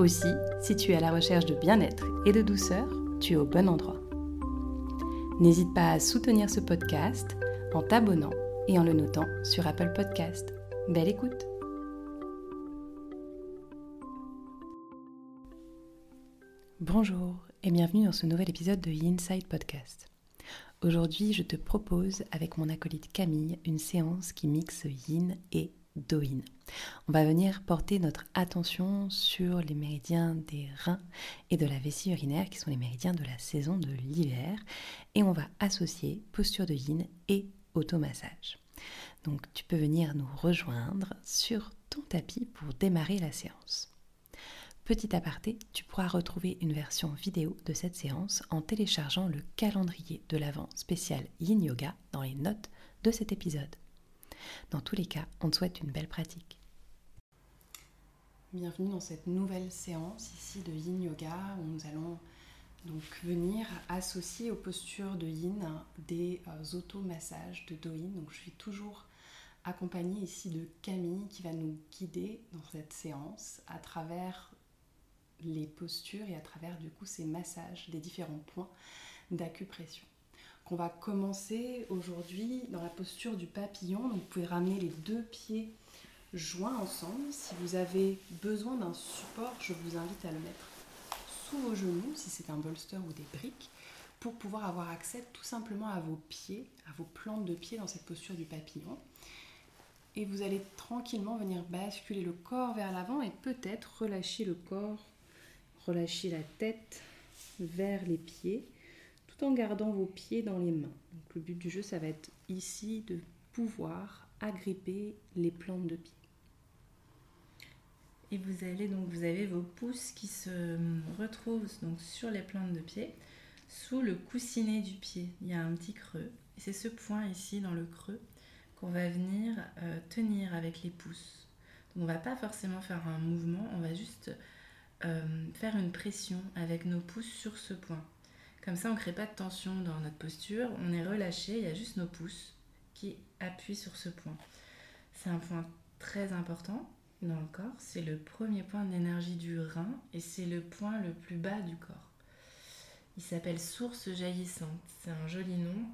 Aussi, si tu es à la recherche de bien-être et de douceur, tu es au bon endroit. N'hésite pas à soutenir ce podcast en t'abonnant et en le notant sur Apple Podcast. Belle écoute Bonjour et bienvenue dans ce nouvel épisode de Inside Podcast. Aujourd'hui, je te propose avec mon acolyte Camille une séance qui mixe yin et doin. On va venir porter notre attention sur les méridiens des reins et de la vessie urinaire qui sont les méridiens de la saison de l'hiver et on va associer posture de yin et automassage. Donc tu peux venir nous rejoindre sur ton tapis pour démarrer la séance. Petit aparté, tu pourras retrouver une version vidéo de cette séance en téléchargeant le calendrier de l'Avent spécial Yin Yoga dans les notes de cet épisode. Dans tous les cas, on te souhaite une belle pratique. Bienvenue dans cette nouvelle séance ici de Yin Yoga où nous allons donc venir associer aux postures de Yin des euh, automassages de Doin. Donc je suis toujours accompagnée ici de Camille qui va nous guider dans cette séance à travers les postures et à travers du coup ces massages des différents points d'acupression. On va commencer aujourd'hui dans la posture du papillon. Donc vous pouvez ramener les deux pieds joints ensemble. Si vous avez besoin d'un support, je vous invite à le mettre sous vos genoux, si c'est un bolster ou des briques, pour pouvoir avoir accès tout simplement à vos pieds, à vos plantes de pieds dans cette posture du papillon. Et vous allez tranquillement venir basculer le corps vers l'avant et peut-être relâcher le corps, relâcher la tête vers les pieds en gardant vos pieds dans les mains. Donc, le but du jeu, ça va être ici de pouvoir agripper les plantes de pied. Et vous allez donc, vous avez vos pouces qui se retrouvent donc sur les plantes de pied, sous le coussinet du pied. Il y a un petit creux. C'est ce point ici dans le creux qu'on va venir euh, tenir avec les pouces. Donc on va pas forcément faire un mouvement, on va juste euh, faire une pression avec nos pouces sur ce point. Comme ça, on ne crée pas de tension dans notre posture, on est relâché, il y a juste nos pouces qui appuient sur ce point. C'est un point très important dans le corps, c'est le premier point d'énergie du rein et c'est le point le plus bas du corps. Il s'appelle source jaillissante, c'est un joli nom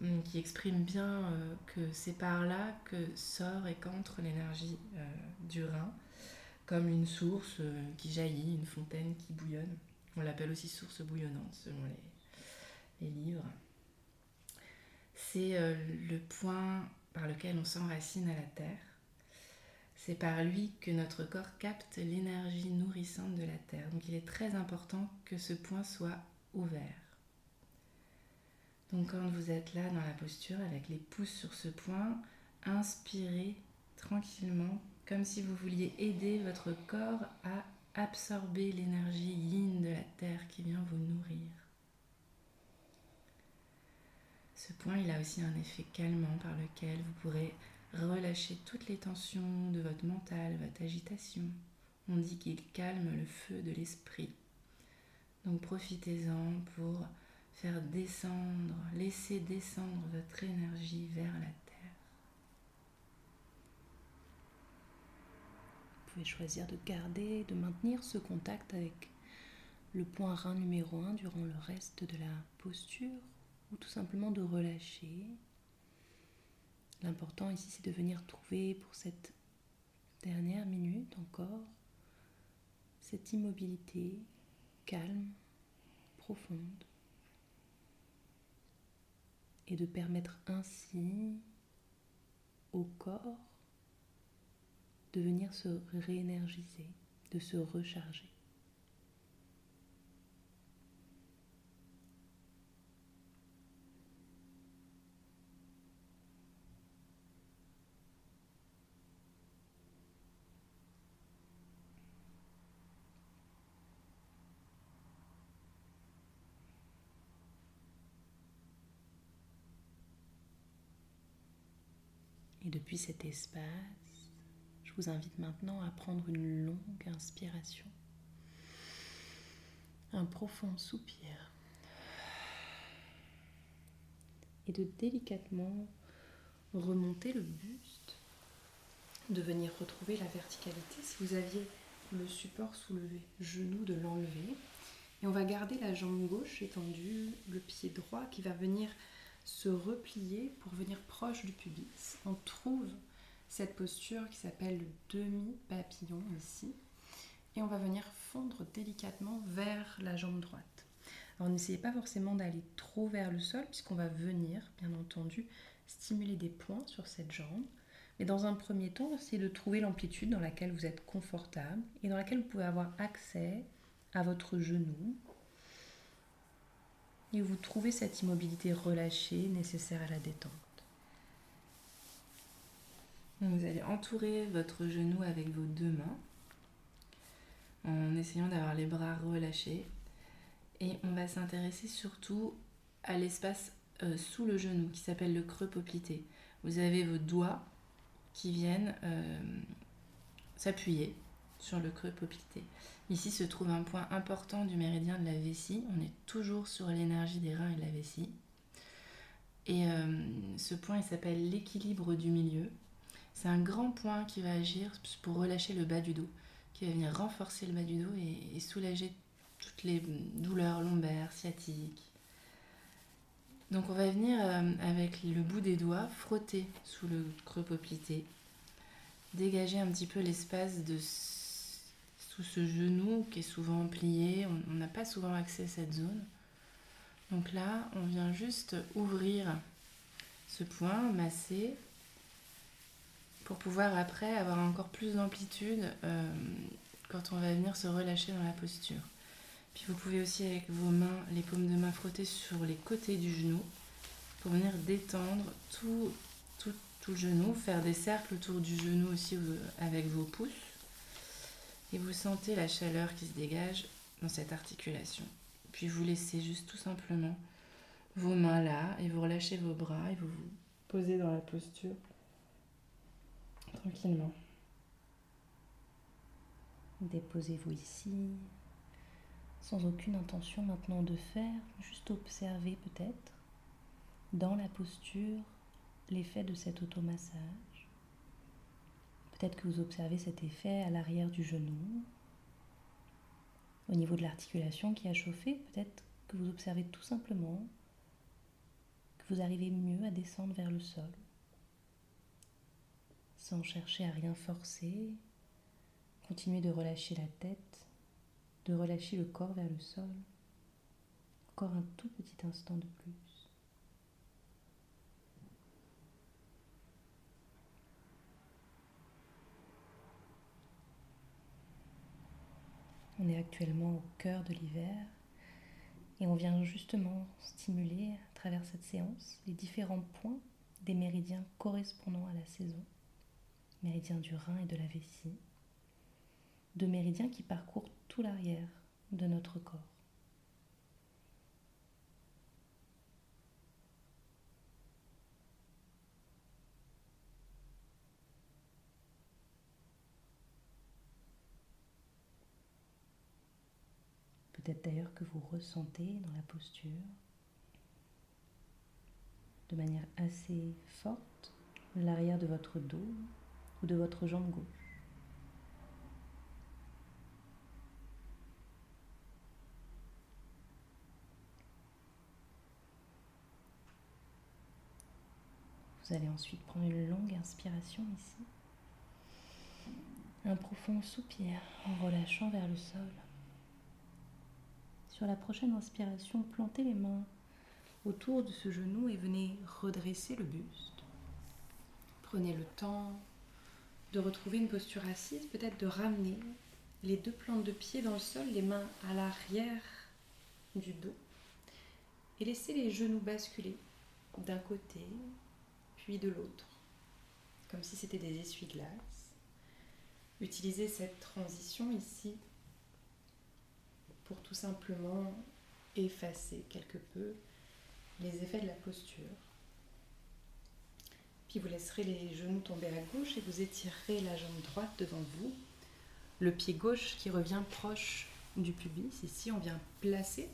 hum, qui exprime bien euh, que c'est par là que sort et qu'entre l'énergie euh, du rein, comme une source euh, qui jaillit, une fontaine qui bouillonne. On l'appelle aussi source bouillonnante selon les, livres. C'est le point par lequel on s'enracine à la terre. C'est par lui que notre corps capte l'énergie nourrissante de la terre. Donc il est très important que ce point soit ouvert. Donc quand vous êtes là dans la posture avec les pouces sur ce point, inspirez tranquillement comme si vous vouliez aider votre corps à absorber l'énergie yin de la terre qui vient vous nourrir. Ce point, il a aussi un effet calmant par lequel vous pourrez relâcher toutes les tensions de votre mental, votre agitation. On dit qu'il calme le feu de l'esprit. Donc profitez-en pour faire descendre, laisser descendre votre énergie vers la terre. pouvez choisir de garder, de maintenir ce contact avec le point rein numéro 1 durant le reste de la posture ou tout simplement de relâcher. L'important ici c'est de venir trouver pour cette dernière minute encore cette immobilité calme, profonde et de permettre ainsi au corps de venir se réénergiser, de se recharger. Et depuis cet espace, je vous invite maintenant à prendre une longue inspiration, un profond soupir et de délicatement remonter le buste, de venir retrouver la verticalité. Si vous aviez le support soulevé, genou de l'enlever. Et on va garder la jambe gauche étendue, le pied droit qui va venir se replier pour venir proche du pubis. On trouve cette posture qui s'appelle le demi-papillon ici. Et on va venir fondre délicatement vers la jambe droite. Alors n'essayez pas forcément d'aller trop vers le sol puisqu'on va venir, bien entendu, stimuler des points sur cette jambe. Mais dans un premier temps, essayez de trouver l'amplitude dans laquelle vous êtes confortable et dans laquelle vous pouvez avoir accès à votre genou. Et vous trouvez cette immobilité relâchée nécessaire à la détente. vous allez entourer votre genou avec vos deux mains en essayant d'avoir les bras relâchés. Et on va s'intéresser surtout à l'espace euh, sous le genou qui s'appelle le creux poplité. Vous avez vos doigts qui viennent euh, s'appuyer sur le creux poplité. Ici se trouve un point important du méridien de la vessie. On est toujours sur l'énergie des reins et de la vessie. Et euh, ce point, il s'appelle l'équilibre du milieu. C'est un grand point qui va agir pour relâcher le bas du dos, qui va venir renforcer le bas du dos et, soulager toutes les douleurs lombaires, sciatiques. Donc on va venir euh, avec le bout des doigts frotter sous le creux poplité, dégager un petit peu l'espace de ce genou qui est souvent plié. On n'a pas souvent accès à cette zone. Donc là, on vient juste ouvrir ce point, masser, pour pouvoir après avoir encore plus d'amplitude euh, quand on va venir se relâcher dans la posture. Puis vous pouvez aussi avec vos mains, les paumes de main frotter sur les côtés du genou pour venir détendre tout, tout, tout le genou, faire des cercles autour du genou aussi euh, avec vos pouces. Et vous sentez la chaleur qui se dégage dans cette articulation. Puis vous laissez juste tout simplement vos mains là et vous relâchez vos bras et vous vous posez dans la posture tranquillement. Déposez-vous ici, sans aucune intention maintenant de faire, juste observer peut-être dans la posture l'effet de cet automassage. Peut-être que vous observez cet effet à l'arrière du genou, au niveau de l'articulation qui a chauffé, peut-être que vous observez tout simplement que vous arrivez mieux à descendre vers le sol, sans chercher à rien forcer. Continuez de relâcher la tête, de relâcher le corps vers le sol. Encore un tout petit instant de plus. On est actuellement au cœur de l'hiver et on vient justement stimuler à travers cette séance les différents points des méridiens correspondant à la saison. Méridien du rein et de la vessie. Deux méridiens qui parcourent tout l'arrière de notre corps. Peut-être d'ailleurs que vous ressentez dans la posture de manière assez forte l'arrière de votre dos ou de votre jambe gauche. Vous allez ensuite prendre une longue inspiration ici. Un profond soupir en relâchant vers le sol. Sur la prochaine inspiration, plantez les mains autour de ce genou et venez redresser le buste. Prenez le temps de retrouver une posture assise, peut-être de ramener les deux plantes de pied dans le sol, les mains à l'arrière du dos et laissez les genoux basculer d'un côté puis de l'autre, comme si c'était des essuie-glaces. Utilisez cette transition ici pour tout simplement effacer quelque peu les effets de la posture. Puis vous laisserez les genoux tomber à gauche et vous étirerez la jambe droite devant vous. Le pied gauche qui revient proche du pubis. Ici, on vient placer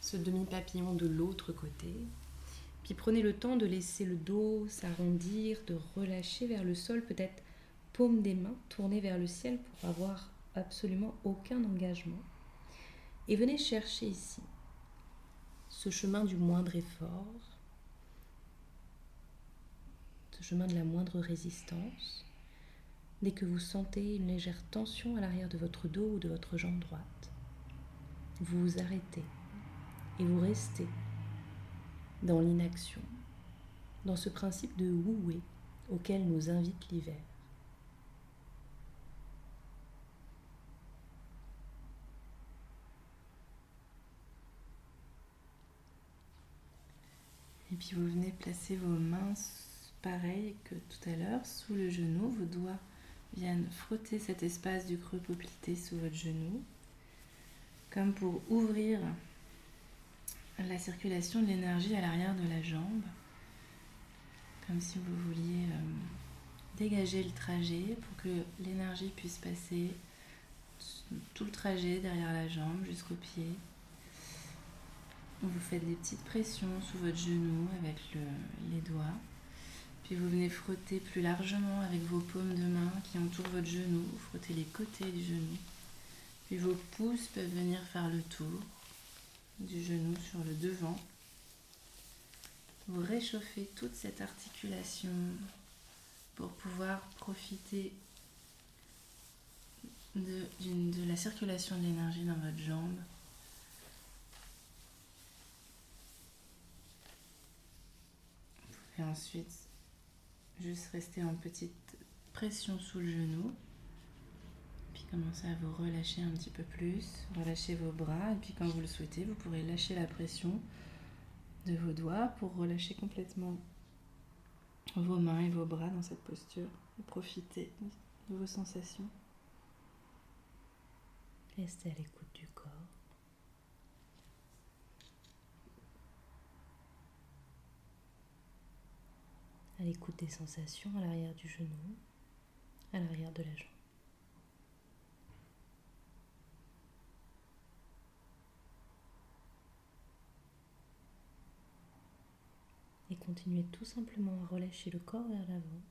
ce demi-papillon de l'autre côté. Puis prenez le temps de laisser le dos s'arrondir, de relâcher vers le sol, peut-être paume des mains tournées vers le ciel pour avoir absolument aucun engagement. Et venez chercher ici ce chemin du moindre effort, ce chemin de la moindre résistance, dès que vous sentez une légère tension à l'arrière de votre dos ou de votre jambe droite. Vous vous arrêtez et vous restez dans l'inaction, dans ce principe de wu auquel nous invite l'hiver. Et puis vous venez placer vos mains pareil que tout à l'heure sous le genou. Vos doigts viennent frotter cet espace du creux poplité sous votre genou, comme pour ouvrir la circulation de l'énergie à l'arrière de la jambe, comme si vous vouliez euh, dégager le trajet pour que l'énergie puisse passer tout le trajet derrière la jambe jusqu'au pied. Vous faites des petites pressions sous votre genou avec les doigts. Puis vous venez frotter plus largement avec vos paumes de main qui entourent votre genou. Vous frottez les côtés du genou. Puis vos pouces peuvent venir faire le tour du genou sur le devant. Vous réchauffez toute cette articulation pour pouvoir profiter de, de la circulation de l'énergie dans votre jambe Et ensuite, juste rester en petite pression sous le genou. Puis commencez à vous relâcher un petit peu plus. Relâchez vos bras. Et puis quand vous le souhaitez, vous pourrez lâcher la pression de vos doigts pour relâcher complètement vos mains et vos bras dans cette posture. Et profiter de vos sensations. Restez à l'écoute du corps. À l'écoute des sensations à l'arrière du genou, à l'arrière de la jambe. Et continuez tout simplement à relâcher le corps vers l'avant.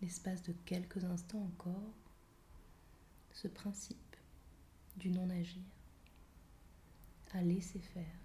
L'espace de quelques instants encore, ce principe du non-agir, à laisser faire.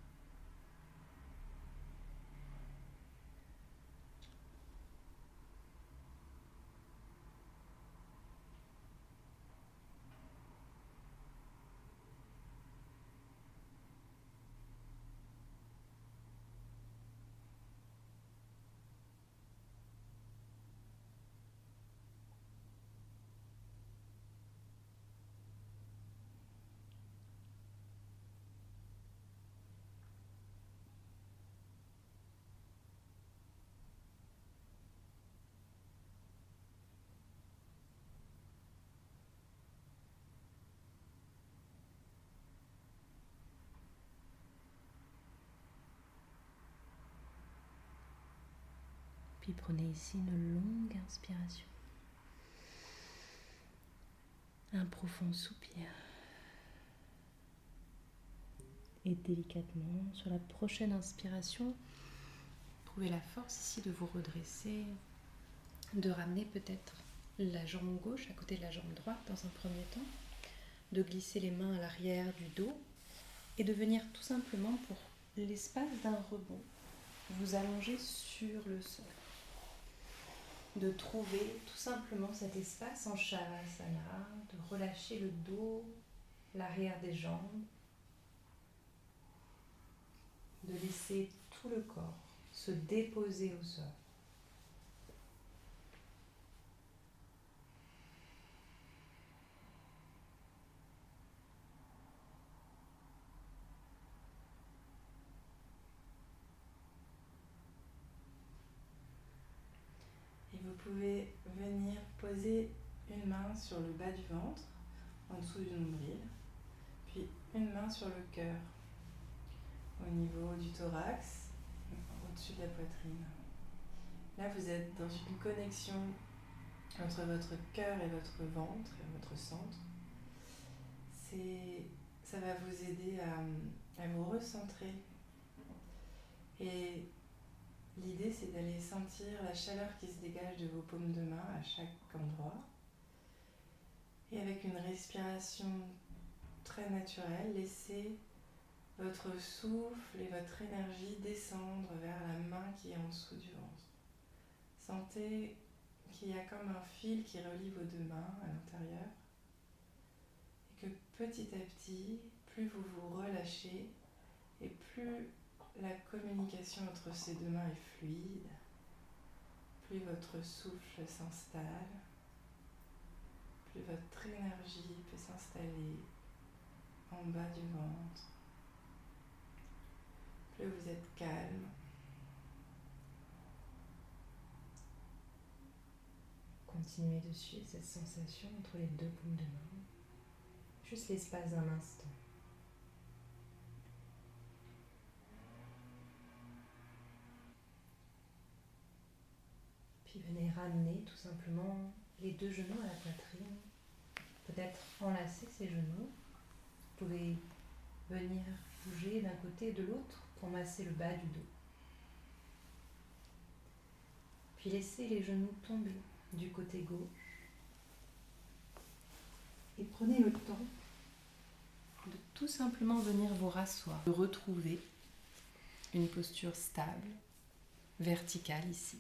Puis prenez ici une longue inspiration. Un profond soupir. Et délicatement, sur la prochaine inspiration, trouvez la force ici de vous redresser, de ramener peut-être la jambe gauche à côté de la jambe droite dans un premier temps, de glisser les mains à l'arrière du dos et de venir tout simplement pour l'espace d'un rebond, vous allonger sur le sol de trouver tout simplement cet espace en Shavasana, de relâcher le dos, l'arrière des jambes, de laisser tout le corps se déposer au sol. pouvez poser une main sur le bas du ventre, en dessous du nombril, puis une main sur le cœur, au niveau du thorax, au-dessus de la poitrine. Là, vous êtes dans une connexion entre votre cœur et votre ventre, votre centre. Ça va vous aider à, à vous recentrer. Et l'idée, c'est d'aller sentir la chaleur qui se dégage de vos paumes de main à chaque endroit. Et avec une respiration très naturelle, laissez votre souffle et votre énergie descendre vers la main qui est en dessous du ventre. Sentez qu'il y a comme un fil qui relie vos deux mains à l'intérieur et que petit à petit, plus vous vous relâchez et plus la communication entre ces deux mains est fluide, plus votre souffle s'installe, plus votre énergie peut s'installer en bas du ventre, plus vous êtes calme. Continuez de suivre cette sensation entre les deux paumes de main, juste l'espace d'un instant. Venez ramener tout simplement les deux genoux à la poitrine. Peut-être enlacer ces genoux. Vous pouvez venir bouger d'un côté et de l'autre pour masser le bas du dos. Puis laissez les genoux tomber du côté gauche. Et prenez le temps de tout simplement venir vous rasseoir, de retrouver une posture stable, verticale ici.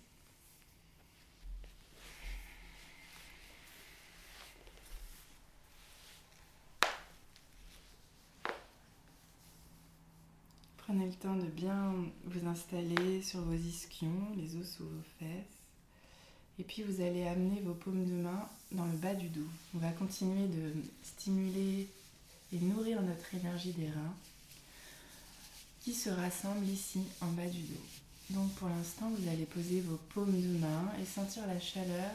Prenez le temps de bien vous installer sur vos ischions, les os sous vos fesses. Et puis vous allez amener vos paumes de main dans le bas du dos. On va continuer de stimuler et nourrir notre énergie des reins qui se rassemble ici en bas du dos. Donc pour l'instant, vous allez poser vos paumes de main et sentir la chaleur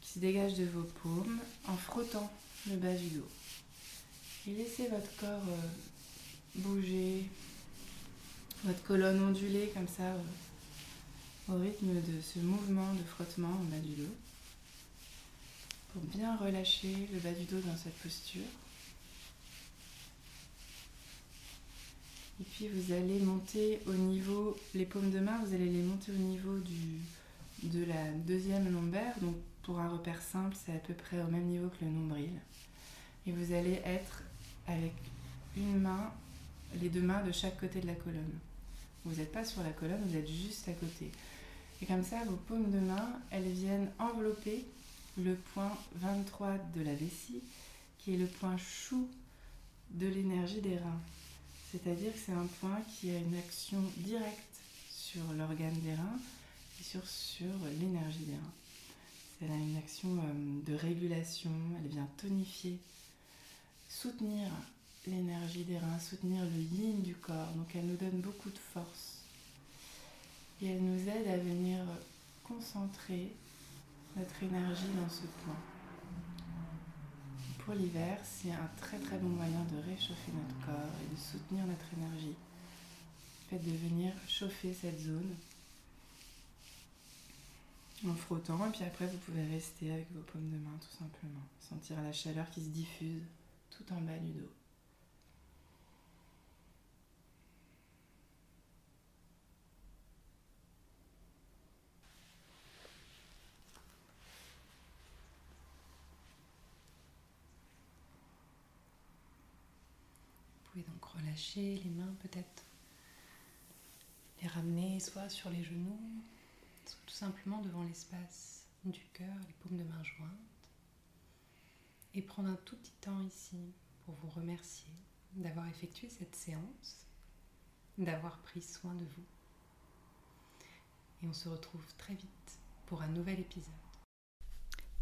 qui se dégage de vos paumes en frottant le bas du dos. Et laissez votre corps euh, bouger, votre colonne onduler comme ça euh, au rythme de ce mouvement de frottement en bas du dos pour bien relâcher le bas du dos dans cette posture. Et puis vous allez monter au niveau, les paumes de main, vous allez les monter au niveau du, de la deuxième lombaire. Donc pour un repère simple, c'est à peu près au même niveau que le nombril. Et vous allez être avec une main, les deux mains de chaque côté de la colonne. Vous n'êtes pas sur la colonne, vous êtes juste à côté. Et comme ça, vos paumes de main, elles viennent envelopper le point 23 de la vessie, qui est le point chou de l'énergie des reins. C'est-à-dire que c'est un point qui a une action directe sur l'organe des reins et sur, sur l'énergie des reins. Elle a une action euh, de régulation, elle vient tonifier, soutenir l'énergie des reins, soutenir le yin du corps. Donc elle nous donne beaucoup de force et elle nous aide à venir concentrer notre énergie dans ce point. Pour l'hiver, c'est un très très bon moyen de réchauffer notre corps et de soutenir notre énergie. Le fait de venir chauffer cette zone en frottant et puis après vous pouvez rester avec vos paumes de main tout simplement. Sentir la chaleur qui se diffuse tout en bas du dos. pouvez donc les mains peut-être, les ramener soit sur les genoux, soit tout simplement devant l'espace du cœur, les paumes de main jointes. Et prendre un tout petit temps ici pour vous remercier d'avoir effectué cette séance, d'avoir pris soin de vous. Et on se retrouve très vite pour un nouvel épisode.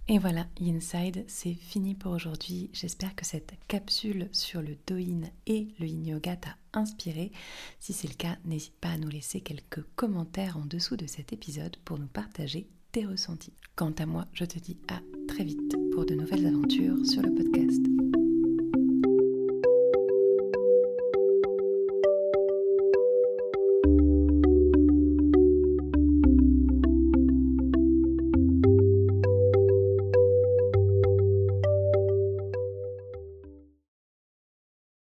Et voilà, Inside, c'est fini pour aujourd'hui. J'espère que cette capsule sur le Doin et le Yin Yoga t'a inspiré. Si c'est le cas, n'hésite pas à nous laisser quelques commentaires en dessous de cet épisode pour nous partager tes ressentis. Quant à moi, je te dis à très vite pour de nouvelles aventures sur le podcast.